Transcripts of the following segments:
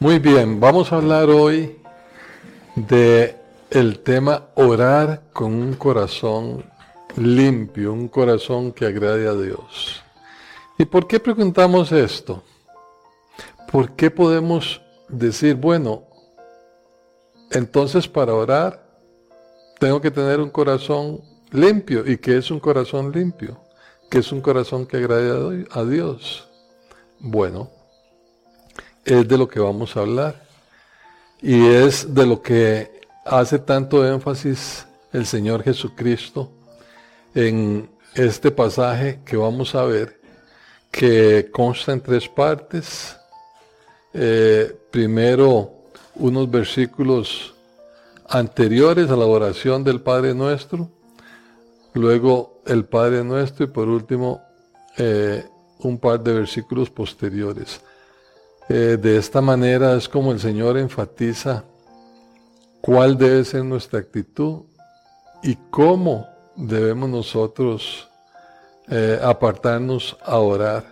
Muy bien, vamos a hablar hoy de el tema orar con un corazón limpio, un corazón que agrade a Dios. ¿Y por qué preguntamos esto? ¿Por qué podemos decir, bueno, entonces para orar tengo que tener un corazón limpio? ¿Y qué es un corazón limpio? ¿Qué es un corazón que agrade a Dios? Bueno, es de lo que vamos a hablar. Y es de lo que hace tanto énfasis el Señor Jesucristo en este pasaje que vamos a ver, que consta en tres partes. Eh, primero, unos versículos anteriores a la oración del Padre Nuestro, luego el Padre Nuestro y por último eh, un par de versículos posteriores. Eh, de esta manera es como el Señor enfatiza cuál debe ser nuestra actitud y cómo debemos nosotros eh, apartarnos a orar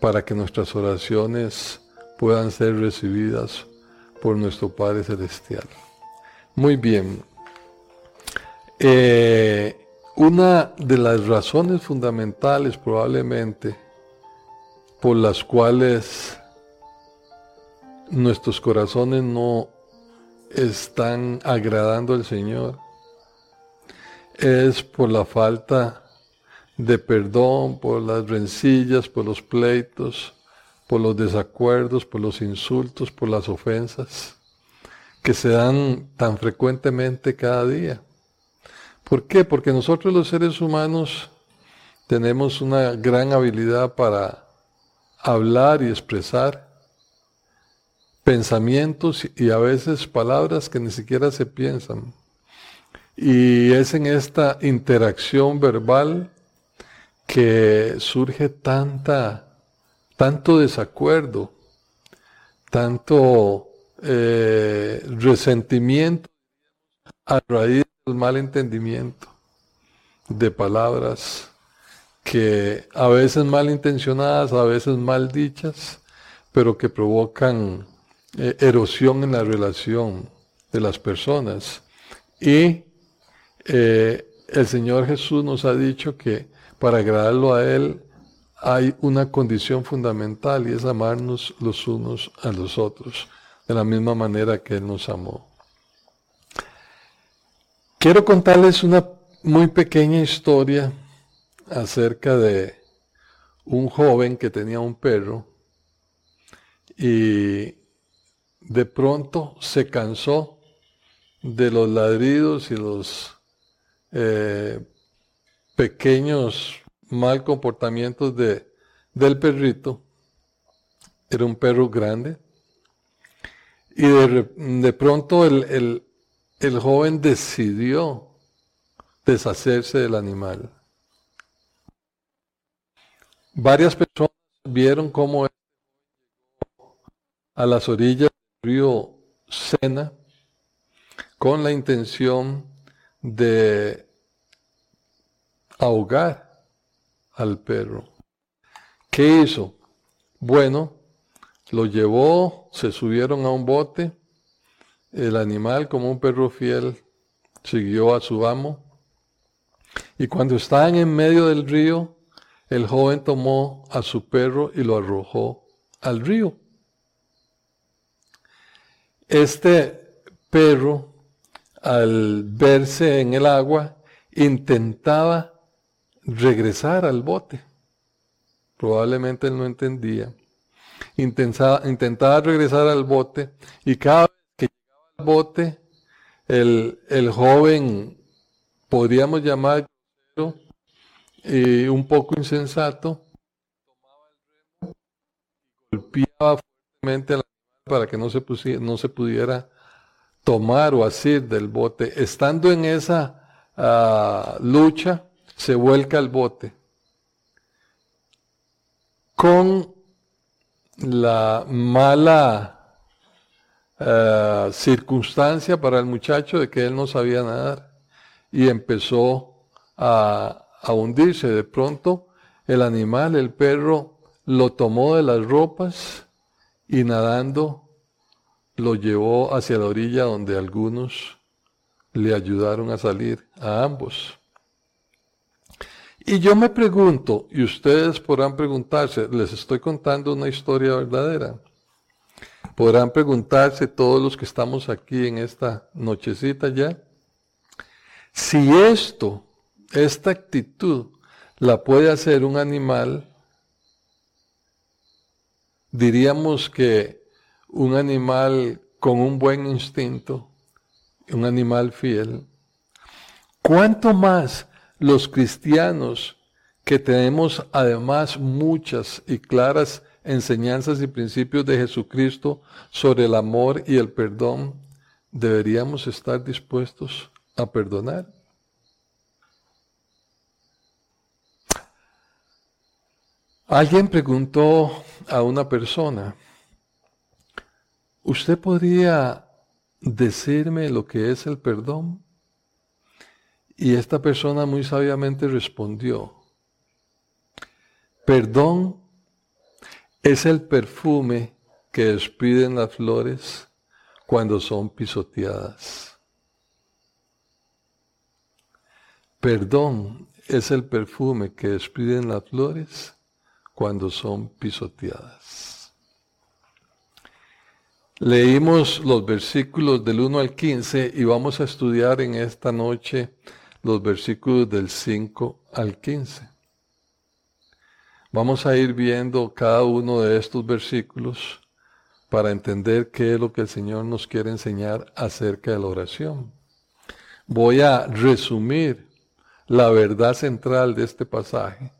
para que nuestras oraciones puedan ser recibidas por nuestro Padre Celestial. Muy bien. Eh, una de las razones fundamentales probablemente por las cuales nuestros corazones no están agradando al Señor es por la falta de perdón, por las rencillas, por los pleitos, por los desacuerdos, por los insultos, por las ofensas que se dan tan frecuentemente cada día. ¿Por qué? Porque nosotros los seres humanos tenemos una gran habilidad para hablar y expresar pensamientos y a veces palabras que ni siquiera se piensan. Y es en esta interacción verbal que surge tanta, tanto desacuerdo, tanto eh, resentimiento a raíz del mal entendimiento de palabras que a veces mal intencionadas, a veces mal dichas, pero que provocan eh, erosión en la relación de las personas. Y eh, el Señor Jesús nos ha dicho que para agradarlo a Él hay una condición fundamental y es amarnos los unos a los otros, de la misma manera que Él nos amó. Quiero contarles una muy pequeña historia acerca de un joven que tenía un perro y de pronto se cansó de los ladridos y los eh, pequeños mal comportamientos de, del perrito. Era un perro grande. Y de, pronto el, el joven decidió deshacerse del animal. Varias personas vieron cómo a las orillas río Sena con la intención de ahogar al perro. ¿Qué hizo? Bueno, lo llevó, se subieron a un bote, el animal como un perro fiel siguió a su amo y cuando estaban en medio del río, el joven tomó a su perro y lo arrojó al río. Este perro, al verse en el agua, intentaba regresar al bote. Probablemente él no entendía. Intentaba, intentaba regresar al bote y cada vez que llegaba al bote, el, el joven, podríamos llamar un poco insensato, golpeaba fuertemente a la para que no se, no se pudiera tomar o asir del bote. Estando en esa ah, lucha, se vuelca el bote con la mala ah, circunstancia para el muchacho de que él no sabía nadar y empezó a, a hundirse. De pronto el animal, el perro, lo tomó de las ropas y nadando lo llevó hacia la orilla donde algunos le ayudaron a salir, a ambos. Y yo me pregunto, y ustedes podrán preguntarse, les estoy contando una historia verdadera. Podrán preguntarse todos los que estamos aquí en esta nochecita ya, si esto, esta actitud, la puede hacer un animal, diríamos que un animal con un buen instinto, un animal fiel, ¿cuánto más los cristianos que tenemos además muchas y claras enseñanzas y principios de Jesucristo sobre el amor y el perdón, deberíamos estar dispuestos a perdonar? Alguien preguntó a una persona, ¿usted podría decirme lo que es el perdón? Y esta persona muy sabiamente respondió, perdón es el perfume que despiden las flores cuando son pisoteadas. Perdón es el perfume que despiden las flores cuando son pisoteadas. Leímos los versículos del 1 al 15 y vamos a estudiar en esta noche los versículos del 5 al 15. Vamos a ir viendo cada uno de estos versículos para entender qué es lo que el Señor nos quiere enseñar acerca de la oración. Voy a resumir la verdad central de este pasaje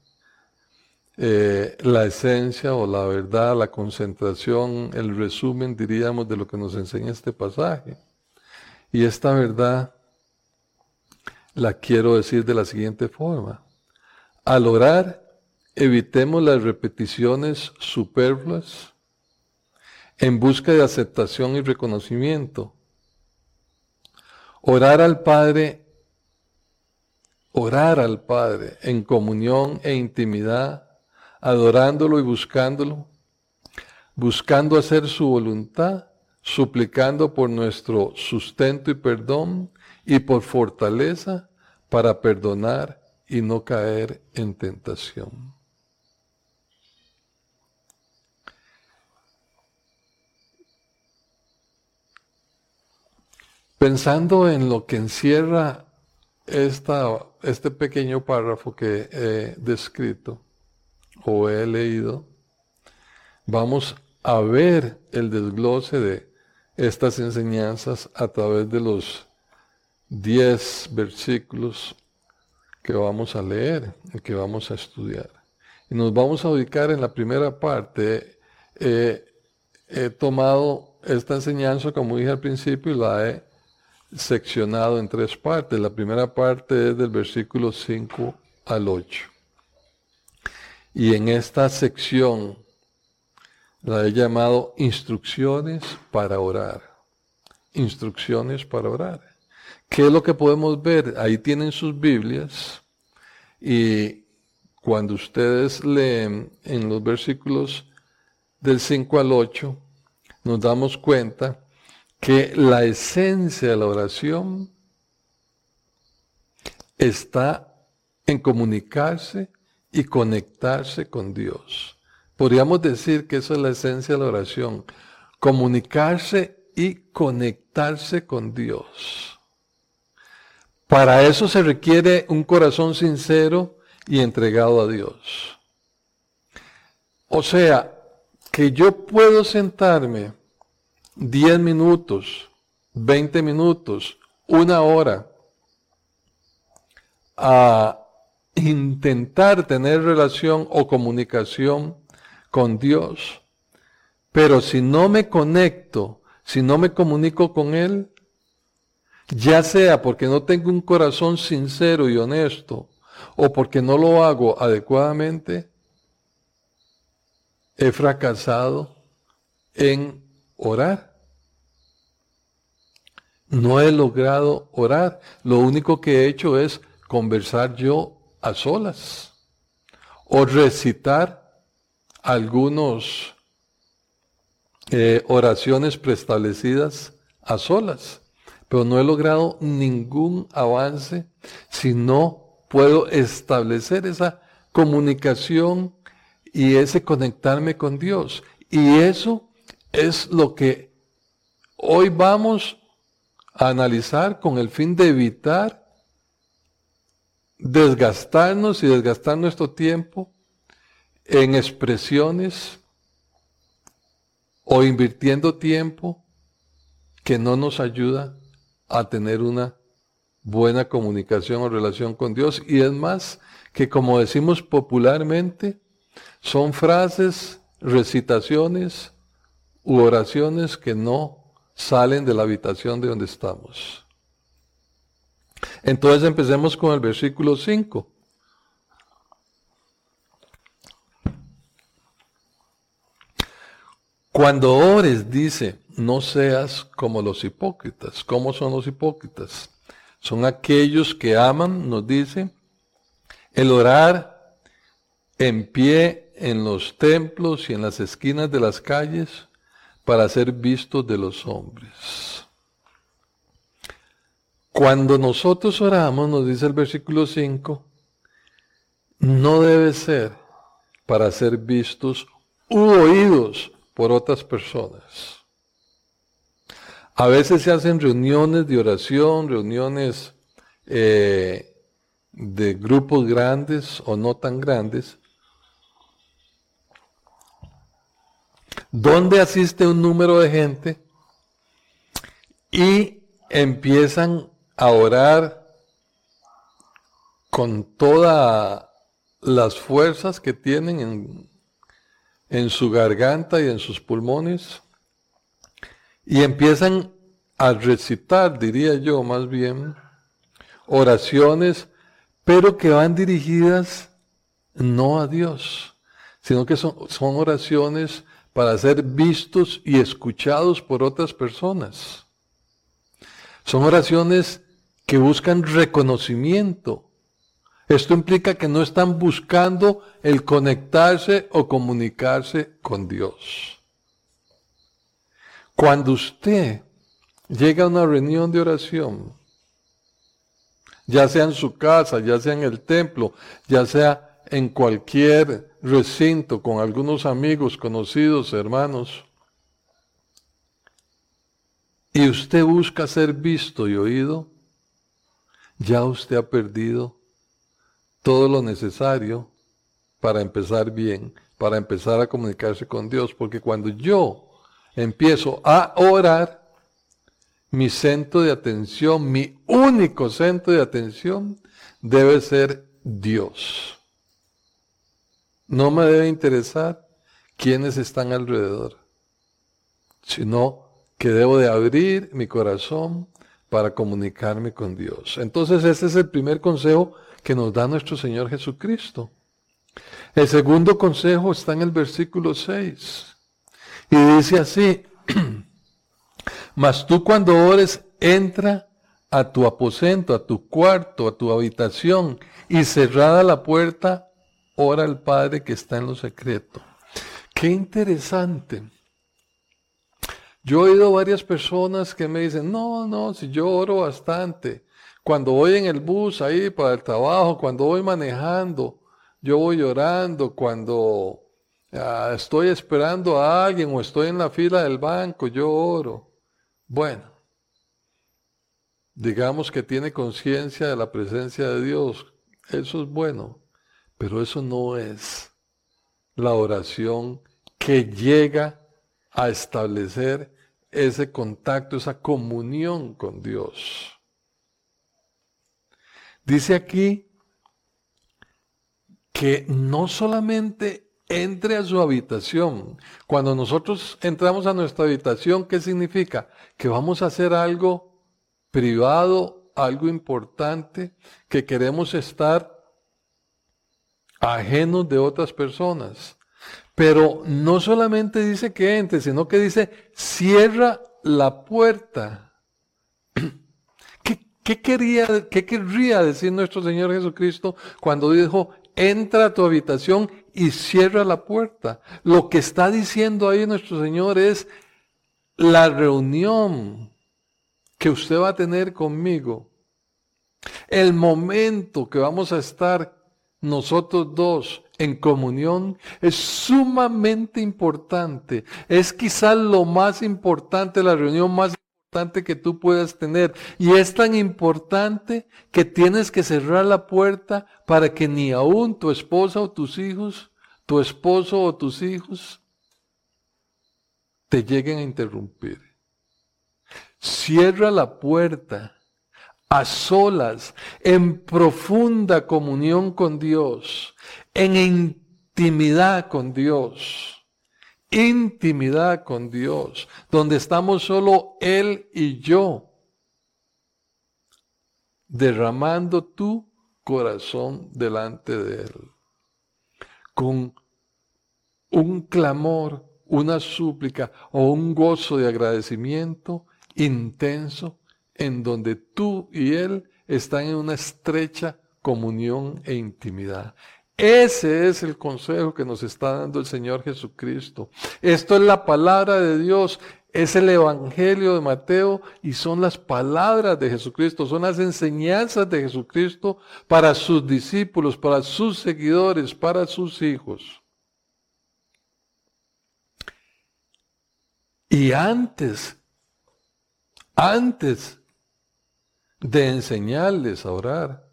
eh, la esencia o la verdad, la concentración, el resumen, diríamos, de lo que nos enseña este pasaje. Y esta verdad la quiero decir de la siguiente forma. Al orar, evitemos las repeticiones superfluas en busca de aceptación y reconocimiento. Orar al Padre, orar al Padre en comunión e intimidad adorándolo y buscándolo, buscando hacer su voluntad, suplicando por nuestro sustento y perdón y por fortaleza para perdonar y no caer en tentación. Pensando en lo que encierra esta, este pequeño párrafo que he descrito, o he leído, vamos a ver el desglose de estas enseñanzas a través de los 10 versículos que vamos a leer y que vamos a estudiar. Y nos vamos a ubicar en la primera parte. he tomado esta enseñanza, como dije al principio, y la he seccionado en tres partes. La primera parte es del versículo 5 al 8. Y en esta sección la he llamado instrucciones para orar. Instrucciones para orar. ¿Qué es lo que podemos ver? Ahí tienen sus Biblias y cuando ustedes leen en los versículos del 5 al 8, nos damos cuenta que la esencia de la oración está en comunicarse y conectarse con Dios. Podríamos decir que eso es la esencia de la oración, comunicarse y conectarse con Dios. Para eso se requiere un corazón sincero y entregado a Dios. O sea, que yo puedo sentarme 10 minutos, 20 minutos, una hora a intentar tener relación o comunicación con Dios. Pero si no me conecto, si no me comunico con Él, ya sea porque no tengo un corazón sincero y honesto, o porque no lo hago adecuadamente, he fracasado en orar. No he logrado orar. Lo único que he hecho es conversar yo a solas o recitar algunos eh, oraciones preestablecidas a solas, pero no he logrado ningún avance si no puedo establecer esa comunicación y ese conectarme con Dios. Y eso es lo que hoy vamos a analizar con el fin de evitar desgastarnos y desgastar nuestro tiempo en expresiones o invirtiendo tiempo que no nos ayuda a tener una buena comunicación o relación con Dios. Y es más, que como decimos popularmente, son frases, recitaciones u oraciones que no salen de la habitación de donde estamos. Entonces empecemos con el versículo 5. Cuando ores, dice, no seas como los hipócritas. ¿Cómo son los hipócritas? Son aquellos que aman, nos dice, el orar en pie en los templos y en las esquinas de las calles para ser vistos de los hombres. Cuando nosotros oramos, nos dice el versículo 5, no debe ser para ser vistos u oídos por otras personas. A veces se hacen reuniones de oración, reuniones eh, de grupos grandes o no tan grandes, donde asiste un número de gente y empiezan a orar con todas las fuerzas que tienen en, en su garganta y en sus pulmones y empiezan a recitar, diría yo más bien, oraciones, pero que van dirigidas no a Dios, sino que son, son oraciones para ser vistos y escuchados por otras personas. Son oraciones que buscan reconocimiento. Esto implica que no están buscando el conectarse o comunicarse con Dios. Cuando usted llega a una reunión de oración, ya sea en su casa, ya sea en el templo, ya sea en cualquier recinto con algunos amigos, conocidos, hermanos, y usted busca ser visto y oído, ya usted ha perdido todo lo necesario para empezar bien, para empezar a comunicarse con Dios, porque cuando yo empiezo a orar, mi centro de atención, mi único centro de atención debe ser Dios. No me debe interesar quiénes están alrededor, sino que debo de abrir mi corazón para comunicarme con Dios. Entonces ese es el primer consejo que nos da nuestro Señor Jesucristo. El segundo consejo está en el versículo 6. Y dice así, mas tú cuando ores, entra a tu aposento, a tu cuarto, a tu habitación, y cerrada la puerta, ora al Padre que está en lo secreto. Qué interesante. Yo he oído varias personas que me dicen, no, no, si yo oro bastante. Cuando voy en el bus ahí para el trabajo, cuando voy manejando, yo voy orando. Cuando ah, estoy esperando a alguien o estoy en la fila del banco, yo oro. Bueno, digamos que tiene conciencia de la presencia de Dios. Eso es bueno, pero eso no es la oración que llega a establecer ese contacto, esa comunión con Dios. Dice aquí que no solamente entre a su habitación. Cuando nosotros entramos a nuestra habitación, ¿qué significa? Que vamos a hacer algo privado, algo importante, que queremos estar ajenos de otras personas. Pero no solamente dice que entre, sino que dice, cierra la puerta. ¿Qué, quería, qué querría decir nuestro Señor Jesucristo cuando dijo, entra a tu habitación y cierra la puerta. Lo que está diciendo ahí nuestro Señor es la reunión que usted va a tener conmigo. El momento que vamos a estar nosotros dos en comunión es sumamente importante. Es quizás lo más importante, la reunión más importante que tú puedas tener. Y es tan importante que tienes que cerrar la puerta para que ni aún tu esposa o tus hijos, tu esposo o tus hijos, te lleguen a interrumpir. Cierra la puerta a solas, en profunda comunión con Dios, en intimidad con Dios, intimidad con Dios, donde estamos solo Él y yo, derramando tu corazón delante de Él, con un clamor, una súplica o un gozo de agradecimiento intenso en donde tú y Él están en una estrecha comunión e intimidad. Ese es el consejo que nos está dando el Señor Jesucristo. Esto es la palabra de Dios, es el Evangelio de Mateo y son las palabras de Jesucristo, son las enseñanzas de Jesucristo para sus discípulos, para sus seguidores, para sus hijos. Y antes, antes de enseñarles a orar.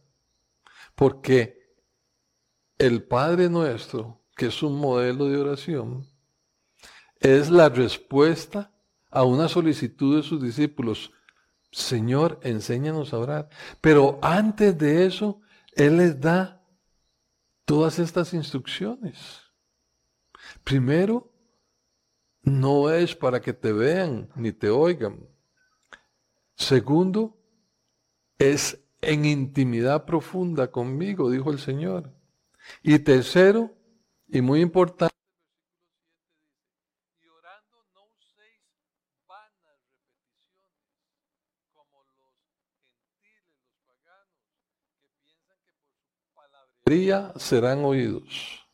Porque el Padre nuestro, que es un modelo de oración, es la respuesta a una solicitud de sus discípulos. Señor, enséñanos a orar. Pero antes de eso, Él les da todas estas instrucciones. Primero, no es para que te vean ni te oigan. Segundo, es en intimidad profunda conmigo, dijo el Señor. Y tercero, y muy importante, y orando no uséis vanas repeticiones, como los gentiles, los paganos, que piensan que por su palabrería serán oídos.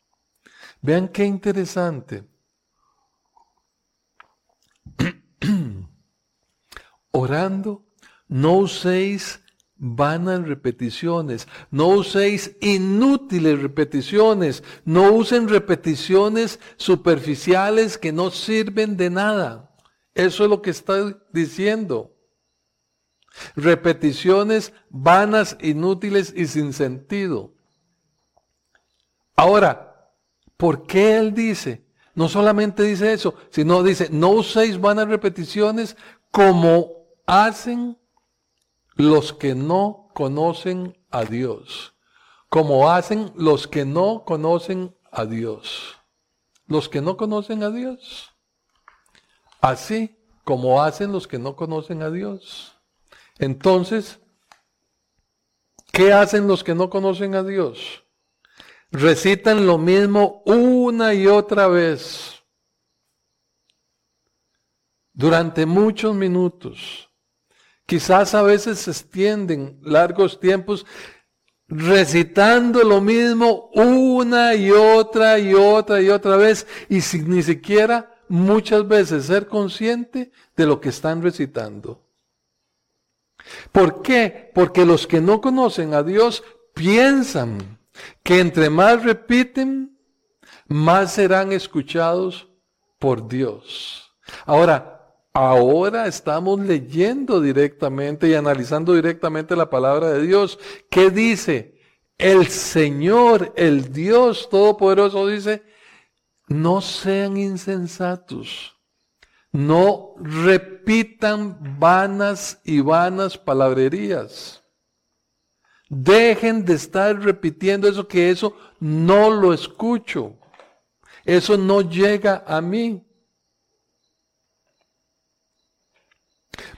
Vean qué interesante. Orando, no uséis vanas repeticiones, no uséis inútiles repeticiones, no usen repeticiones superficiales que no sirven de nada. Eso es lo que está diciendo. Repeticiones vanas, inútiles y sin sentido. Ahora, ¿por qué él dice? No solamente dice eso, sino dice, no uséis vanas repeticiones como hacen los que no conocen a Dios, como hacen los que no conocen a Dios. Los que no conocen a Dios. Así como hacen los que no conocen a Dios. Entonces, ¿qué hacen los que no conocen a Dios? Recitan lo mismo una y otra vez durante muchos minutos Quizás a veces se extienden largos tiempos recitando lo mismo una y otra y otra y otra vez y sin ni siquiera muchas veces ser consciente de lo que están recitando. ¿Por qué? Porque los que no conocen a Dios piensan que entre más repiten, más serán escuchados por Dios. Ahora, Ahora estamos leyendo directamente y analizando directamente la palabra de Dios. ¿Qué dice? El Señor, el Dios Todopoderoso dice, no sean insensatos, no repitan vanas y vanas palabrerías. Dejen de estar repitiendo eso que eso no lo escucho. Eso no llega a mí.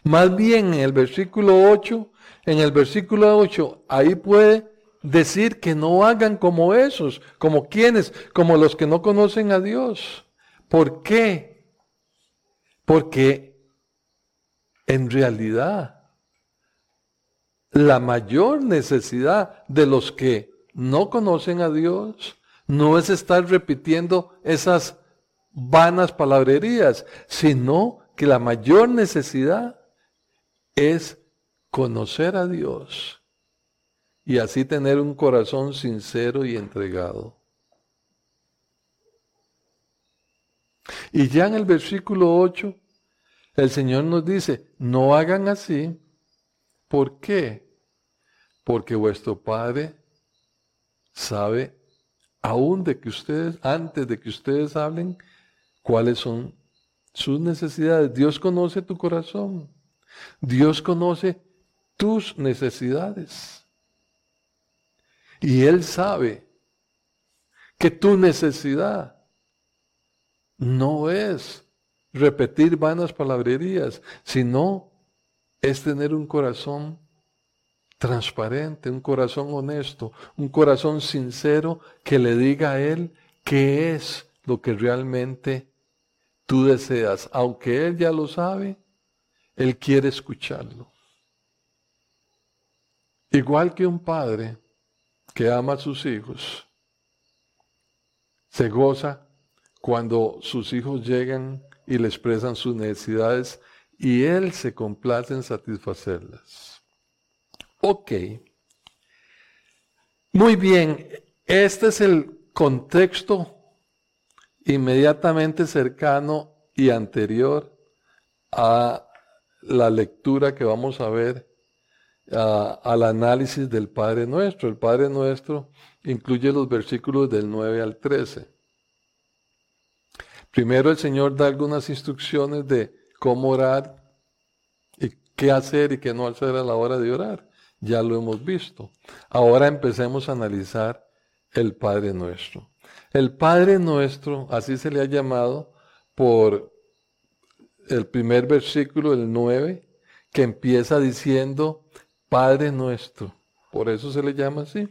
Más bien en el versículo 8, en el versículo 8, ahí puede decir que no hagan como esos, como quienes, como los que no conocen a Dios. ¿Por qué? Porque en realidad la mayor necesidad de los que no conocen a Dios, no es estar repitiendo esas vanas palabrerías, sino que la mayor necesidad es conocer a Dios y así tener un corazón sincero y entregado. Y ya en el versículo 8, el Señor nos dice, no hagan así. ¿Por qué? Porque vuestro Padre sabe aún de que ustedes, antes de que ustedes hablen, cuáles son sus necesidades. Dios conoce tu corazón. Dios conoce tus necesidades. Y Él sabe que tu necesidad no es repetir vanas palabrerías, sino es tener un corazón transparente, un corazón honesto, un corazón sincero que le diga a Él qué es lo que realmente tú deseas. Aunque Él ya lo sabe, Él quiere escucharlo. Igual que un padre que ama a sus hijos, se goza cuando sus hijos llegan y le expresan sus necesidades y Él se complace en satisfacerlas. Ok. Muy bien, este es el contexto inmediatamente cercano y anterior a la lectura que vamos a ver, al análisis del Padre Nuestro. El Padre Nuestro incluye los versículos del 9 al 13. Primero el Señor da algunas instrucciones de cómo orar y qué hacer y qué no hacer a la hora de orar. Ya lo hemos visto. Ahora empecemos a analizar el Padre Nuestro. El Padre Nuestro, así se le ha llamado por el primer versículo, el 9, que empieza diciendo Padre Nuestro. Por eso se le llama así.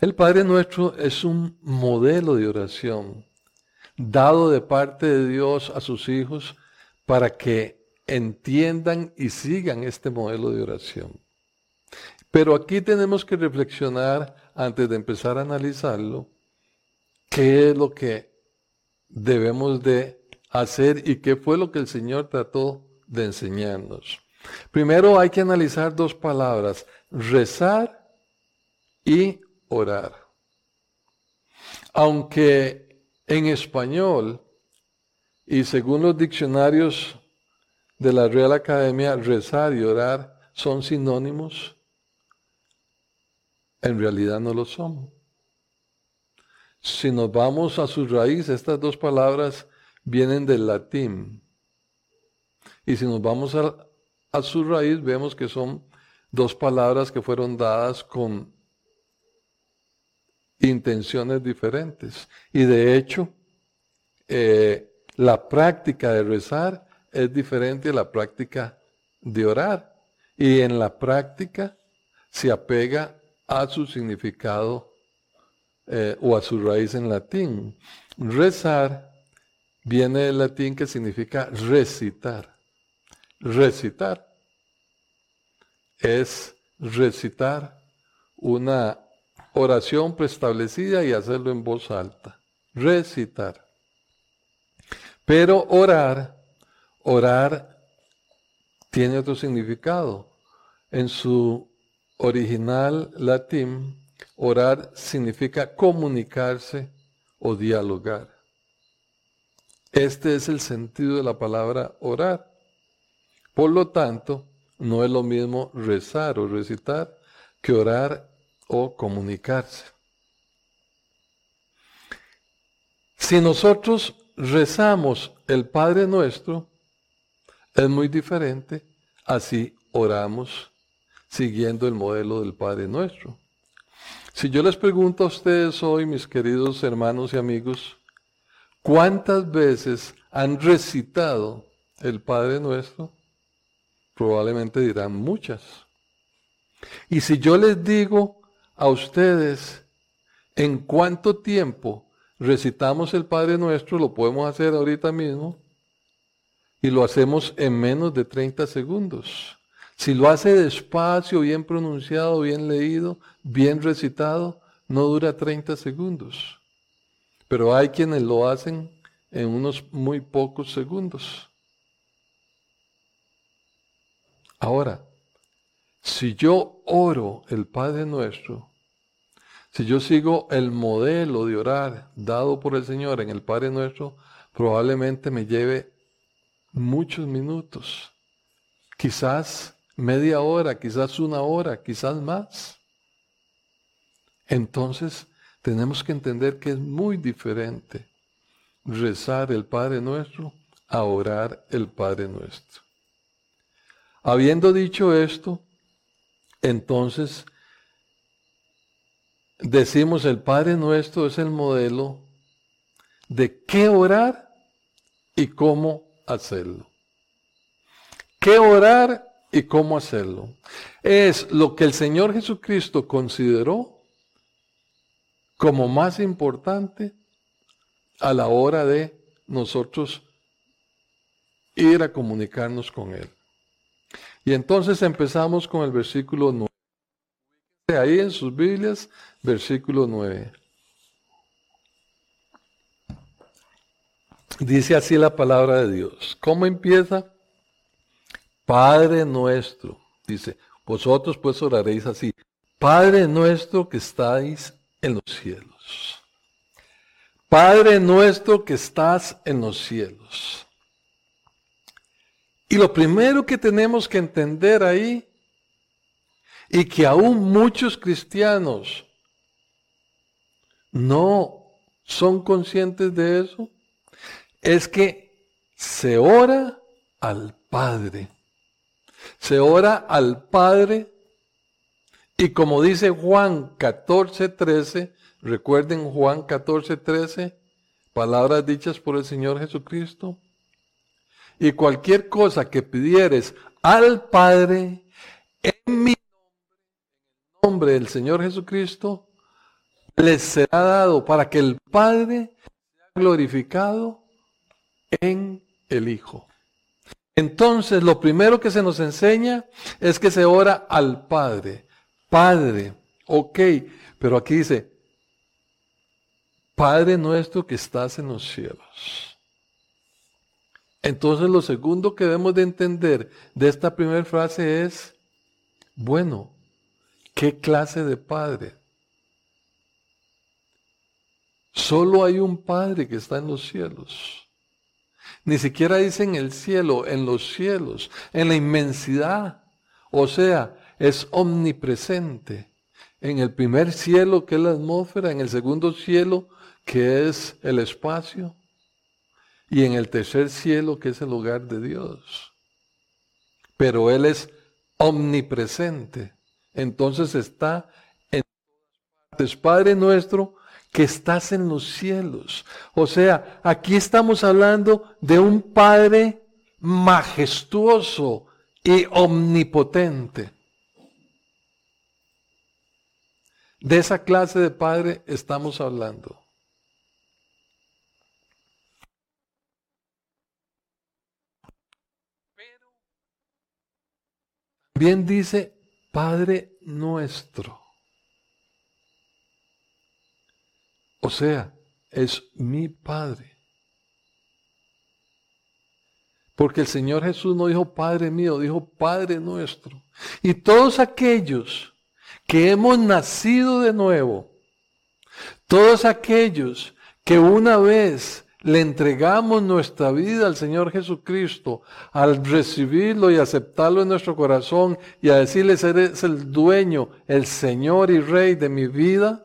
El Padre Nuestro es un modelo de oración dado de parte de Dios a sus hijos para que entiendan y sigan este modelo de oración. Pero aquí tenemos que reflexionar antes de empezar a analizarlo, qué es lo que debemos de hacer y qué fue lo que el Señor trató de enseñarnos. Primero hay que analizar dos palabras, rezar y orar. Aunque en español, y según los diccionarios de la Real Academia, rezar y orar son sinónimos, en realidad no lo son. Si nos vamos a su raíz, estas dos palabras vienen del latín. Y si nos vamos a, su raíz, vemos que son dos palabras que fueron dadas con intenciones diferentes. Y de hecho, eh, la práctica de rezar es diferente a la práctica de orar. Y en la práctica se apega a su significado eh, o a su raíz en latín. Rezar viene del latín que significa recitar. Recitar es recitar una oración preestablecida y hacerlo en voz alta. Recitar. Pero orar, orar tiene otro significado. En su original latín, orar significa comunicarse o dialogar. Este es el sentido de la palabra orar. Por lo tanto, no es lo mismo rezar o recitar que orar o comunicarse. Si nosotros rezamos el Padre nuestro, es muy diferente así oramos siguiendo el modelo del Padre nuestro. Si yo les pregunto a ustedes hoy, mis queridos hermanos y amigos, ¿cuántas veces han recitado el Padre nuestro? Probablemente dirán muchas. Y si yo les digo a ustedes en cuánto tiempo recitamos el Padre Nuestro, lo podemos hacer ahorita mismo, y lo hacemos en menos de 30 segundos. Si lo hace despacio, bien pronunciado, bien leído, bien recitado, no dura 30 segundos. Pero hay quienes lo hacen en unos muy pocos segundos. Ahora, si yo oro el Padre nuestro, si yo sigo el modelo de orar dado por el Señor en el Padre nuestro, probablemente me lleve muchos minutos, quizás media hora, quizás una hora, quizás más. Entonces tenemos que entender que es muy diferente rezar el Padre nuestro a orar el Padre nuestro. Habiendo dicho esto, entonces decimos el Padre nuestro es el modelo de qué orar y cómo hacerlo. ¿Qué orar y cómo hacerlo? Es lo que el Señor Jesucristo consideró como más importante a la hora de nosotros ir a comunicarnos con Él. Y entonces empezamos con el versículo 9. Ahí en sus Biblias, versículo 9. Dice así la palabra de Dios. ¿Cómo empieza? Padre nuestro. Dice, vosotros pues oraréis así. Padre nuestro que estáis en los cielos. Padre nuestro que estás en los cielos. Y lo primero que tenemos que entender ahí, y que aún muchos cristianos no son conscientes de eso, es que se ora al Padre. Se ora al Padre y como dice Juan 14, 13, recuerden Juan 14, 13, palabras dichas por el Señor Jesucristo. Y cualquier cosa que pidieres al Padre en mi nombre del Señor Jesucristo, les será dado para que el Padre sea glorificado en el Hijo. Entonces, lo primero que se nos enseña es que se ora al Padre. Padre, ok, pero aquí dice, Padre nuestro que estás en los cielos. Entonces lo segundo que debemos de entender de esta primera frase es, bueno, ¿qué clase de Padre? Solo hay un Padre que está en los cielos. Ni siquiera dice en el cielo, en los cielos, en la inmensidad. O sea, es omnipresente. En el primer cielo, que es la atmósfera, en el segundo cielo, que es el espacio, y en el tercer cielo, que es el hogar de Dios. Pero Él es omnipresente. Entonces está en partes. Padre nuestro, que estás en los cielos. O sea, aquí estamos hablando de un Padre majestuoso y omnipotente. De esa clase de Padre estamos hablando. Bien dice Padre nuestro. O sea, es mi Padre. Porque el Señor Jesús no dijo Padre mío, dijo Padre nuestro. Y todos aquellos que hemos nacido de nuevo, todos aquellos que una vez le entregamos nuestra vida al Señor Jesucristo, al recibirlo y aceptarlo en nuestro corazón y a decirle, eres el dueño, el Señor y Rey de mi vida,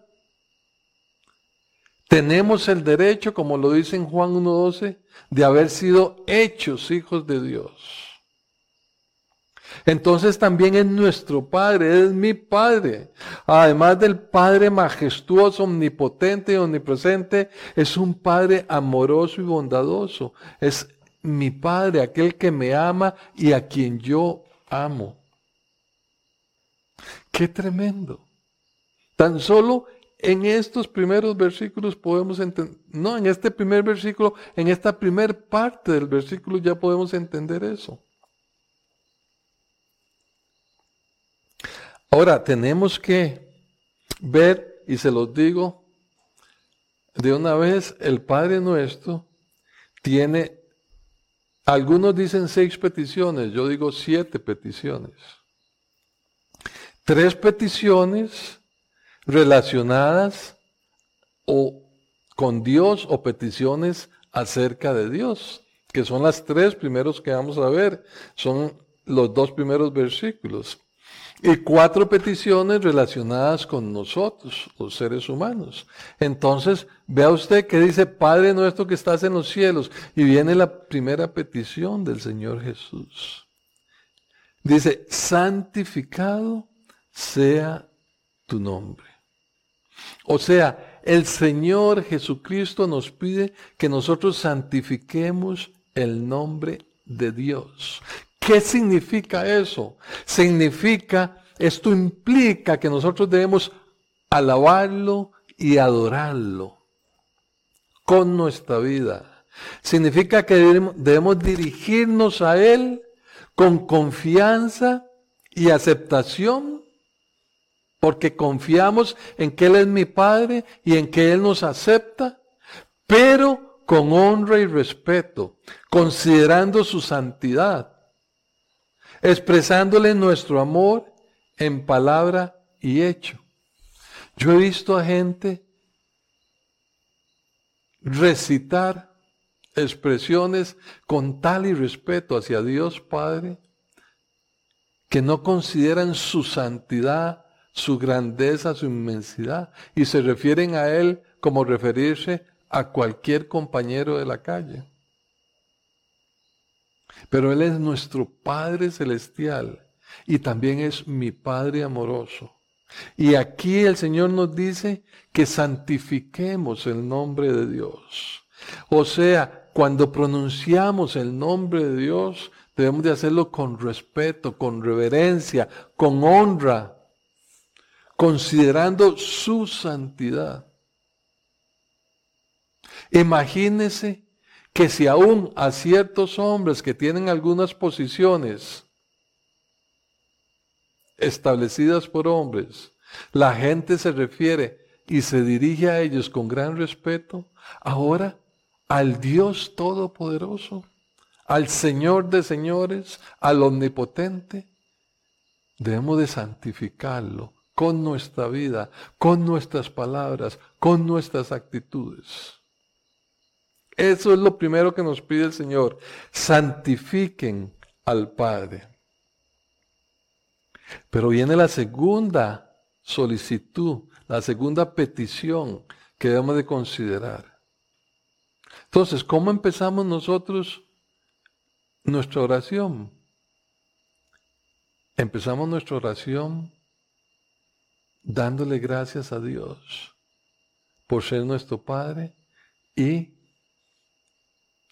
tenemos el derecho, como lo dice en Juan 1.12, de haber sido hechos hijos de Dios. Entonces también es nuestro Padre, es mi Padre. Además del Padre majestuoso, omnipotente y omnipresente, es un Padre amoroso y bondadoso. Es mi Padre, aquel que me ama y a quien yo amo. Qué tremendo. Tan solo en estos primeros versículos podemos entender, no, en este primer versículo, en esta primer parte del versículo ya podemos entender eso. Ahora, tenemos que ver, y se los digo de una vez, el Padre nuestro tiene, algunos dicen seis peticiones, yo digo siete peticiones. Tres peticiones relacionadas o con Dios o peticiones acerca de Dios, que son las tres primeros que vamos a ver, son los dos primeros versículos. Y cuatro peticiones relacionadas con nosotros, los seres humanos. Entonces, vea usted que dice, Padre nuestro que estás en los cielos, y viene la primera petición del Señor Jesús. Dice, santificado sea tu nombre. O sea, el Señor Jesucristo nos pide que nosotros santifiquemos el nombre de Dios. ¿Qué significa eso? Significa, esto implica que nosotros debemos alabarlo y adorarlo con nuestra vida. Significa que debemos, dirigirnos a Él con confianza y aceptación porque confiamos en que Él es mi Padre y en que Él nos acepta, pero con honra y respeto, considerando su santidad, expresándole nuestro amor en palabra y hecho. Yo he visto a gente recitar expresiones con tal irrespeto hacia Dios Padre que no consideran su santidad su grandeza, su inmensidad, y se refieren a Él como referirse a cualquier compañero de la calle. Pero Él es nuestro Padre Celestial y también es mi Padre amoroso. Y aquí el Señor nos dice que santifiquemos el nombre de Dios. O sea, cuando pronunciamos el nombre de Dios, debemos de hacerlo con respeto, con reverencia, con honra, considerando su santidad. Imagínese que si aún a ciertos hombres que tienen algunas posiciones establecidas por hombres, la gente se refiere y se dirige a ellos con gran respeto, ahora al Dios Todopoderoso, al Señor de señores, al Omnipotente, debemos de santificarlo con nuestra vida, con nuestras palabras, con nuestras actitudes. Eso es lo primero que nos pide el Señor. Santifiquen al Padre. Pero viene la segunda solicitud, la segunda petición que debemos de considerar. Entonces, ¿cómo empezamos nosotros nuestra oración? Empezamos nuestra oración dándole gracias a Dios por ser nuestro Padre y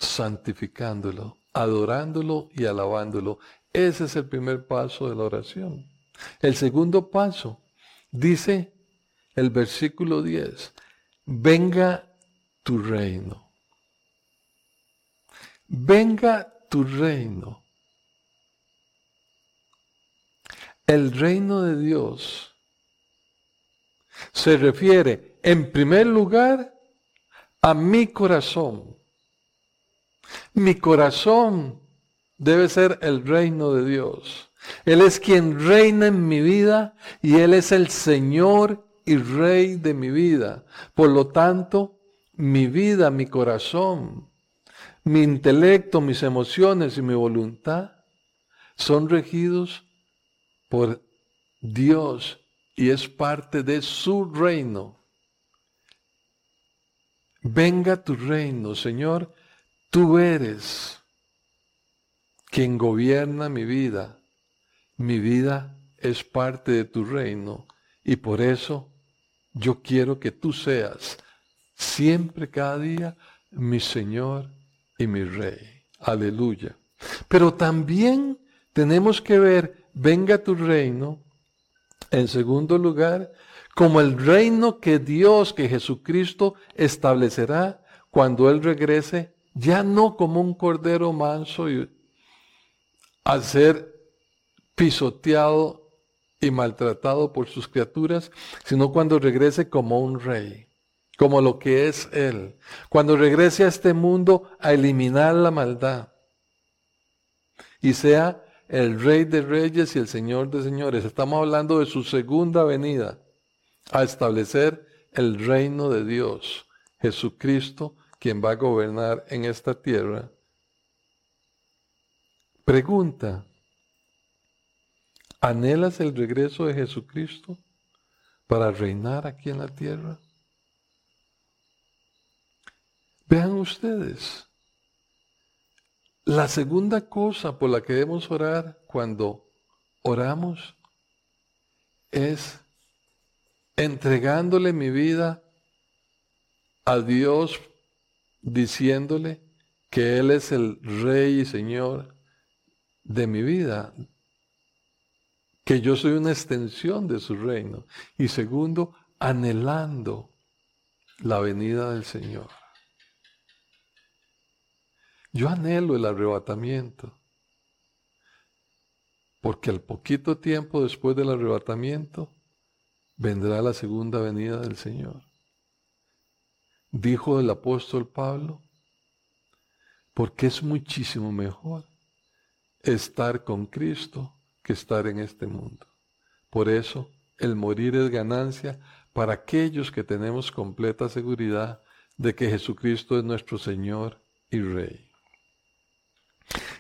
santificándolo, adorándolo y alabándolo. Ese es el primer paso de la oración. El segundo paso, dice el versículo 10, venga tu reino. Venga tu reino. El reino de Dios se refiere en primer lugar a mi corazón. Mi corazón debe ser el reino de Dios. Él es quien reina en mi vida y Él es el Señor y Rey de mi vida. Por lo tanto, mi vida, mi corazón, mi intelecto, mis emociones y mi voluntad son regidos por Dios y es parte de su reino. Venga tu reino, Señor, tú eres quien gobierna mi vida. Mi vida es parte de tu reino y por eso yo quiero que tú seas siempre, cada día, mi Señor y mi Rey. Aleluya. Pero también tenemos que ver, venga tu reino, en segundo lugar, como el reino que Dios, que Jesucristo establecerá cuando Él regrese, ya no como un cordero manso y a ser pisoteado y maltratado por sus criaturas, sino cuando regrese como un rey, como lo que es Él, cuando regrese a este mundo a eliminar la maldad y sea el Rey de Reyes y el Señor de Señores. Estamos hablando de su segunda venida a establecer el reino de Dios, Jesucristo, quien va a gobernar en esta tierra. Pregunta, ¿anhelas el regreso de Jesucristo para reinar aquí en la tierra? Vean ustedes, la segunda cosa por la que debemos orar cuando oramos es entregándole mi vida a Dios, diciéndole que Él es el Rey y Señor de mi vida, que yo soy una extensión de su reino. Y segundo, anhelando la venida del Señor. Yo anhelo el arrebatamiento, porque al poquito tiempo después del arrebatamiento vendrá la segunda venida del Señor. Dijo el apóstol Pablo, porque es muchísimo mejor estar con Cristo que estar en este mundo. Por eso el morir es ganancia para aquellos que tenemos completa seguridad de que Jesucristo es nuestro Señor y Rey.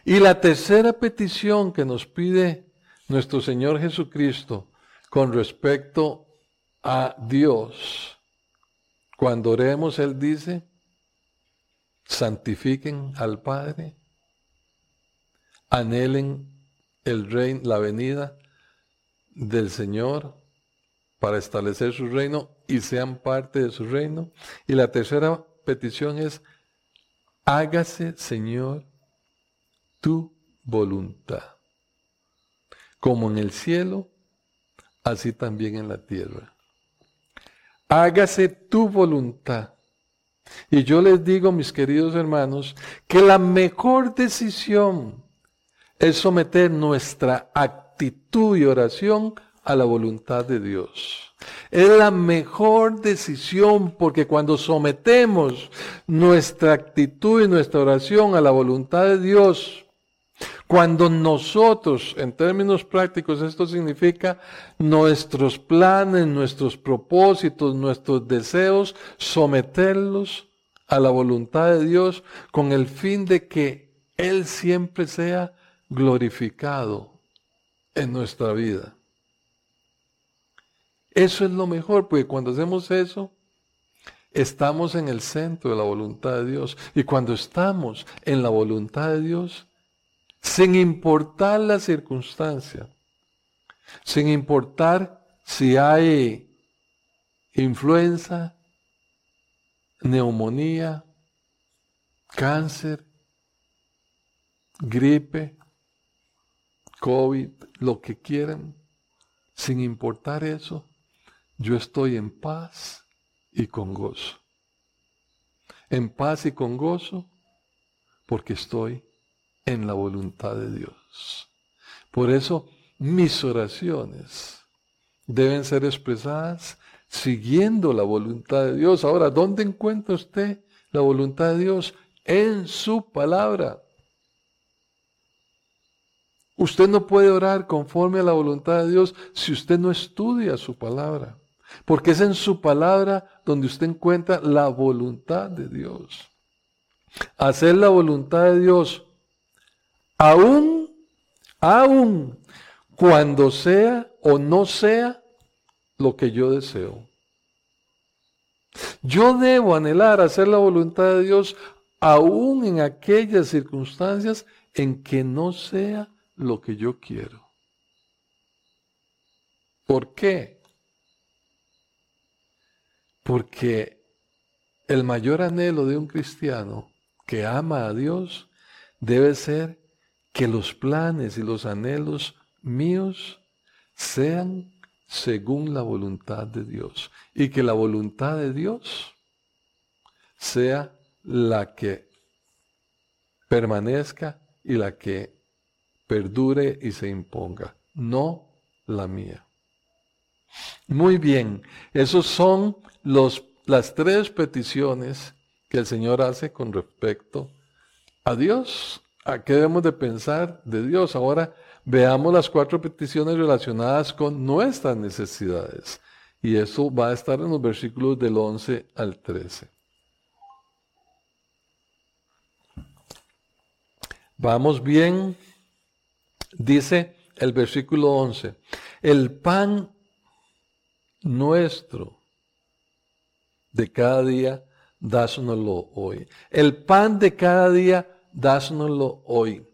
Y la tercera petición que nos pide nuestro Señor Jesucristo con respecto a Dios, cuando oremos, Él dice, santifiquen al Padre, anhelen el reino, la venida del Señor para establecer su reino y sean parte de su reino. Y la tercera petición es, hágase, Señor, tu voluntad, como en el cielo, así también en la tierra. Hágase tu voluntad. Y yo les digo, mis queridos hermanos, que la mejor decisión es someter nuestra actitud y oración a la voluntad de Dios. Es la mejor decisión porque cuando sometemos nuestra actitud y nuestra oración a la voluntad de Dios, cuando nosotros, en términos prácticos, esto significa nuestros planes, nuestros propósitos, nuestros deseos, someterlos a la voluntad de Dios con el fin de que Él siempre sea glorificado en nuestra vida. Eso es lo mejor, porque cuando hacemos eso, estamos en el centro de la voluntad de Dios. Y cuando estamos en la voluntad de Dios, sin importar la circunstancia, sin importar si hay influenza, neumonía, cáncer, gripe, COVID, lo que quieran, sin importar eso, yo estoy en paz y con gozo. En paz y con gozo porque estoy en la voluntad de Dios. Por eso mis oraciones deben ser expresadas siguiendo la voluntad de Dios. Ahora, ¿dónde encuentra usted la voluntad de Dios? En su palabra. Usted no puede orar conforme a la voluntad de Dios si usted no estudia su palabra, porque es en su palabra donde usted encuentra la voluntad de Dios. Hacer la voluntad de Dios aún, aún cuando sea o no sea lo que yo deseo. Yo debo anhelar hacer la voluntad de Dios aún en aquellas circunstancias en que no sea lo que yo quiero. ¿Por qué? Porque el mayor anhelo de un cristiano que ama a Dios debe ser que los planes y los anhelos míos sean según la voluntad de Dios y que la voluntad de Dios sea la que permanezca y la que perdure y se imponga, no la mía. Muy bien, esos son los, las tres peticiones que el Señor hace con respecto a Dios. ¿A qué debemos de pensar de Dios? Ahora veamos las cuatro peticiones relacionadas con nuestras necesidades. Y eso va a estar en los versículos del 11 al 13. Vamos bien, dice el versículo 11, el pan nuestro de cada día, dásnoslo hoy. El pan de cada día, dásnoslo hoy.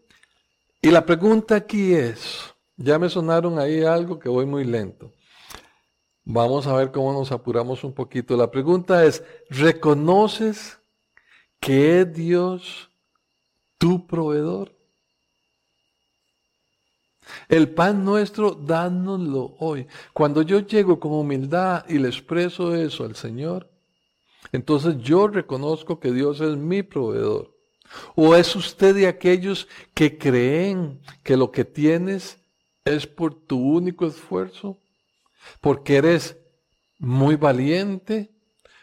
Y la pregunta aquí es, ya me sonaron ahí algo que voy muy lento. Vamos a ver cómo nos apuramos un poquito. La pregunta es, ¿reconoces que es Dios tu proveedor? El pan nuestro, dánoslo hoy. Cuando yo llego con humildad y le expreso eso al Señor, entonces yo reconozco que Dios es mi proveedor. ¿O es usted de aquellos que creen que lo que tienes es por tu único esfuerzo? Porque eres muy valiente,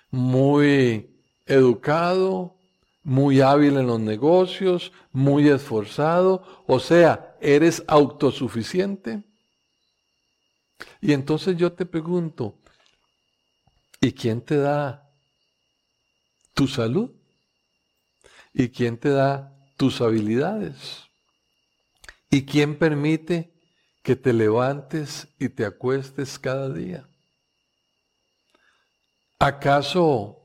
muy educado, muy hábil en los negocios, muy esforzado, o sea, eres autosuficiente. Y entonces yo te pregunto, ¿y quién te da tu salud? ¿Y quién te da tus habilidades? ¿Y quién permite que te levantes y te acuestes cada día? ¿Acaso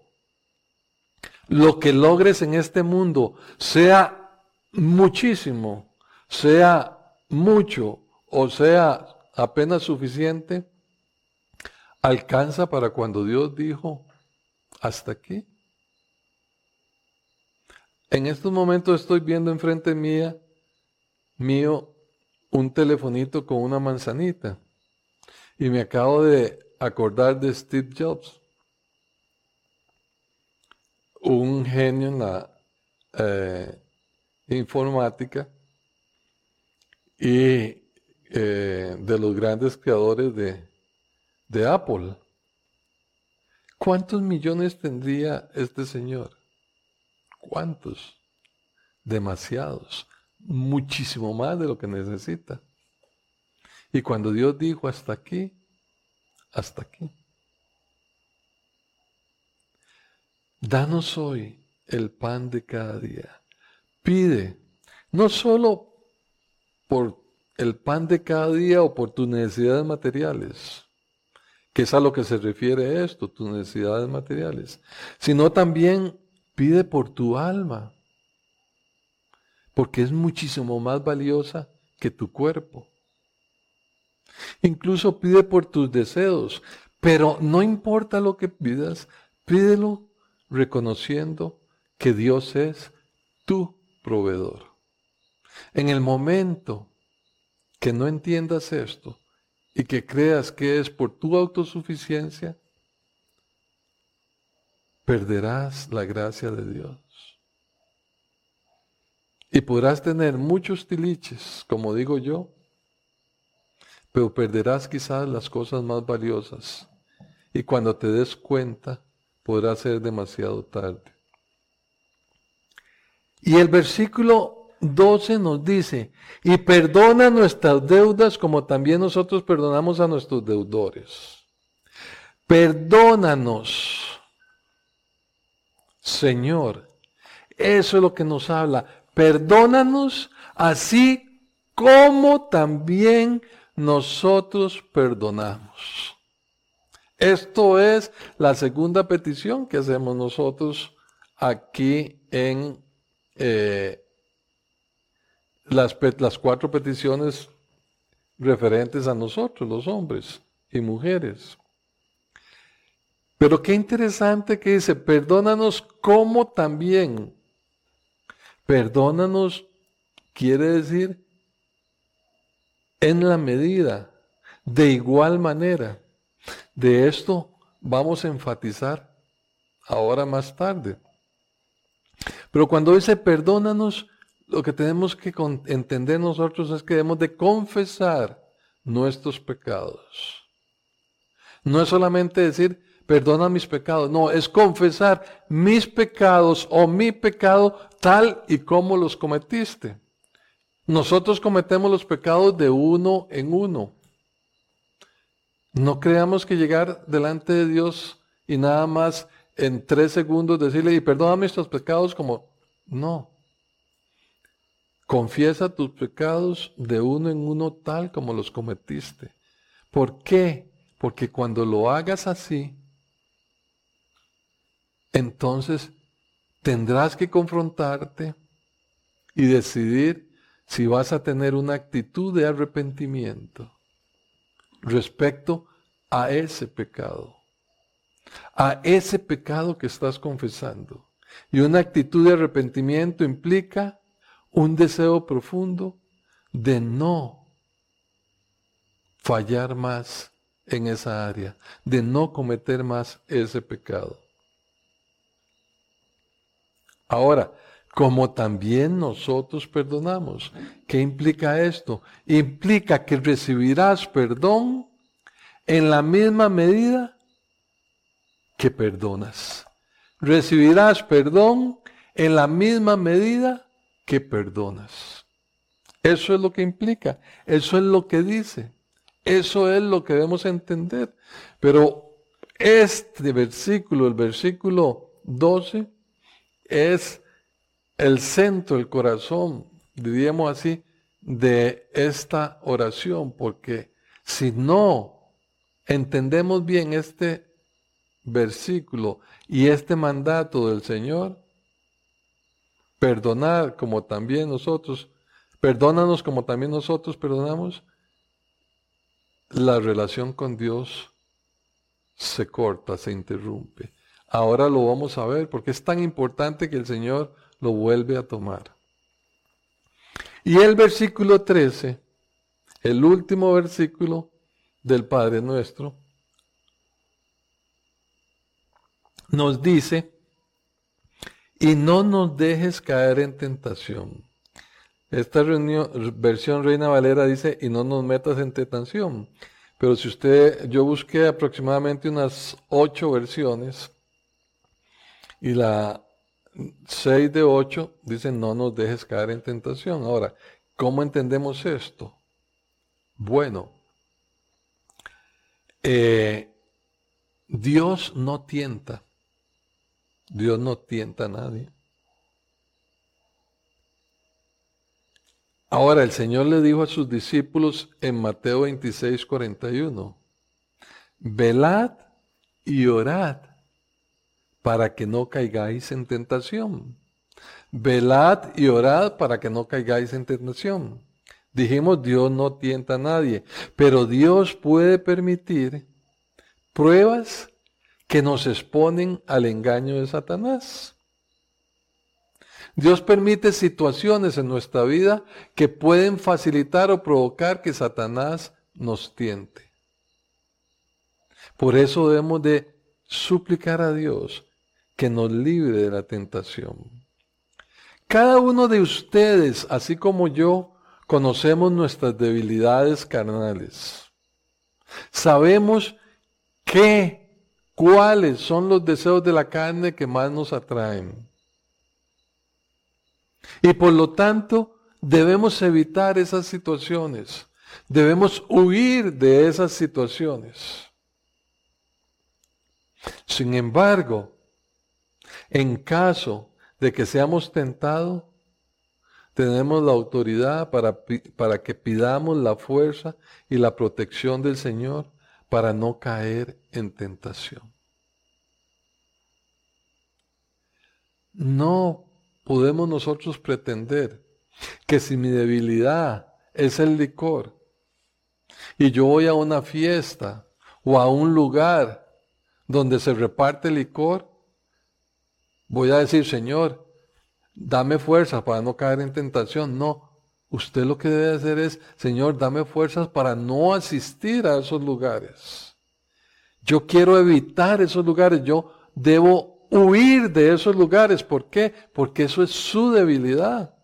lo que logres en este mundo sea muchísimo, sea mucho o sea apenas suficiente, alcanza para cuando Dios dijo, hasta aquí? En estos momentos estoy viendo enfrente mía, mío, un telefonito con una manzanita. Y me acabo de acordar de Steve Jobs, un genio en la eh, informática y eh, de los grandes creadores de, de Apple. ¿Cuántos millones tendría este señor? ¿Cuántos? Demasiados. Muchísimo más de lo que necesita. Y cuando Dios dijo hasta aquí, hasta aquí. Danos hoy el pan de cada día. Pide, no solo por el pan de cada día o por tus necesidades materiales, que es a lo que se refiere esto, tus necesidades materiales, sino también Pide por tu alma, porque es muchísimo más valiosa que tu cuerpo. Incluso pide por tus deseos, pero no importa lo que pidas, pídelo reconociendo que Dios es tu proveedor. En el momento que no entiendas esto y que creas que es por tu autosuficiencia, perderás la gracia de Dios. Y podrás tener muchos tiliches, como digo yo, pero perderás quizás las cosas más valiosas. Y cuando te des cuenta, podrá ser demasiado tarde. Y el versículo 12 nos dice, y perdona nuestras deudas como también nosotros perdonamos a nuestros deudores. Perdónanos Señor. Eso es lo que nos habla. Perdónanos así como también nosotros perdonamos. Esto es la segunda petición que hacemos nosotros aquí en eh, las, las cuatro peticiones referentes a nosotros, los hombres y mujeres. Pero qué interesante que dice, perdónanos como también. Perdónanos quiere decir en la medida, de igual manera. De esto vamos a enfatizar ahora más tarde. Pero cuando dice perdónanos, lo que tenemos que entender nosotros es que debemos de confesar nuestros pecados. No es solamente decir, perdona mis pecados, no, es confesar mis pecados o mi pecado tal y como los cometiste. Nosotros cometemos los pecados de uno en uno. No creamos que llegar delante de Dios y nada más en tres segundos decirle, y perdóname estos pecados como, no. Confiesa tus pecados de uno en uno tal como los cometiste. ¿Por qué? Porque cuando lo hagas así, entonces tendrás que confrontarte y decidir si vas a tener una actitud de arrepentimiento respecto a ese pecado, a ese pecado que estás confesando. Y una actitud de arrepentimiento implica un deseo profundo de no fallar más en esa área, de no cometer más ese pecado. Ahora, como también nosotros perdonamos. ¿Qué implica esto? Implica que recibirás perdón en la misma medida que perdonas. Recibirás perdón en la misma medida que perdonas. Eso es lo que implica, eso es lo que dice, eso es lo que debemos entender. Pero este versículo, el versículo 12, es el centro, el corazón, diríamos así, de esta oración, porque si no entendemos bien este versículo y este mandato del Señor, perdonar como también nosotros, perdónanos como también nosotros perdonamos, la relación con Dios se corta, se interrumpe. Ahora lo vamos a ver porque es tan importante que el Señor lo vuelve a tomar. Y el versículo 13, el último versículo del Padre nuestro, nos dice, y no nos dejes caer en tentación. Esta versión Reina Valera dice, y no nos metas en tentación. Pero si usted, yo busqué aproximadamente unas ocho versiones, y la 6 de 8 dice, no nos dejes caer en tentación. Ahora, ¿cómo entendemos esto? Bueno, eh, Dios no tienta. Dios no tienta a nadie. Ahora el Señor le dijo a sus discípulos en Mateo 26, 41, velad y orad para que no caigáis en tentación. Velad y orad para que no caigáis en tentación. Dijimos, Dios no tienta a nadie, pero Dios puede permitir pruebas que nos exponen al engaño de Satanás. Dios permite situaciones en nuestra vida que pueden facilitar o provocar que Satanás nos tiente. Por eso debemos de suplicar a Dios que nos libre de la tentación. Cada uno de ustedes, así como yo, conocemos nuestras debilidades carnales. Sabemos qué, cuáles son los deseos de la carne que más nos atraen. Y por lo tanto, debemos evitar esas situaciones. Debemos huir de esas situaciones. Sin embargo, en caso de que seamos tentados, tenemos la autoridad para, para, que pidamos la fuerza y la protección del Señor para no caer en tentación. No podemos nosotros pretender que si mi debilidad es el licor y yo voy a una fiesta o a un lugar donde se reparte licor, voy a decir, Señor, dame fuerza para no caer en tentación. No, usted lo que debe hacer es, Señor, dame fuerzas para no asistir a esos lugares. Yo quiero evitar esos lugares, yo debo huir de esos lugares. ¿Por qué? Porque eso es su debilidad.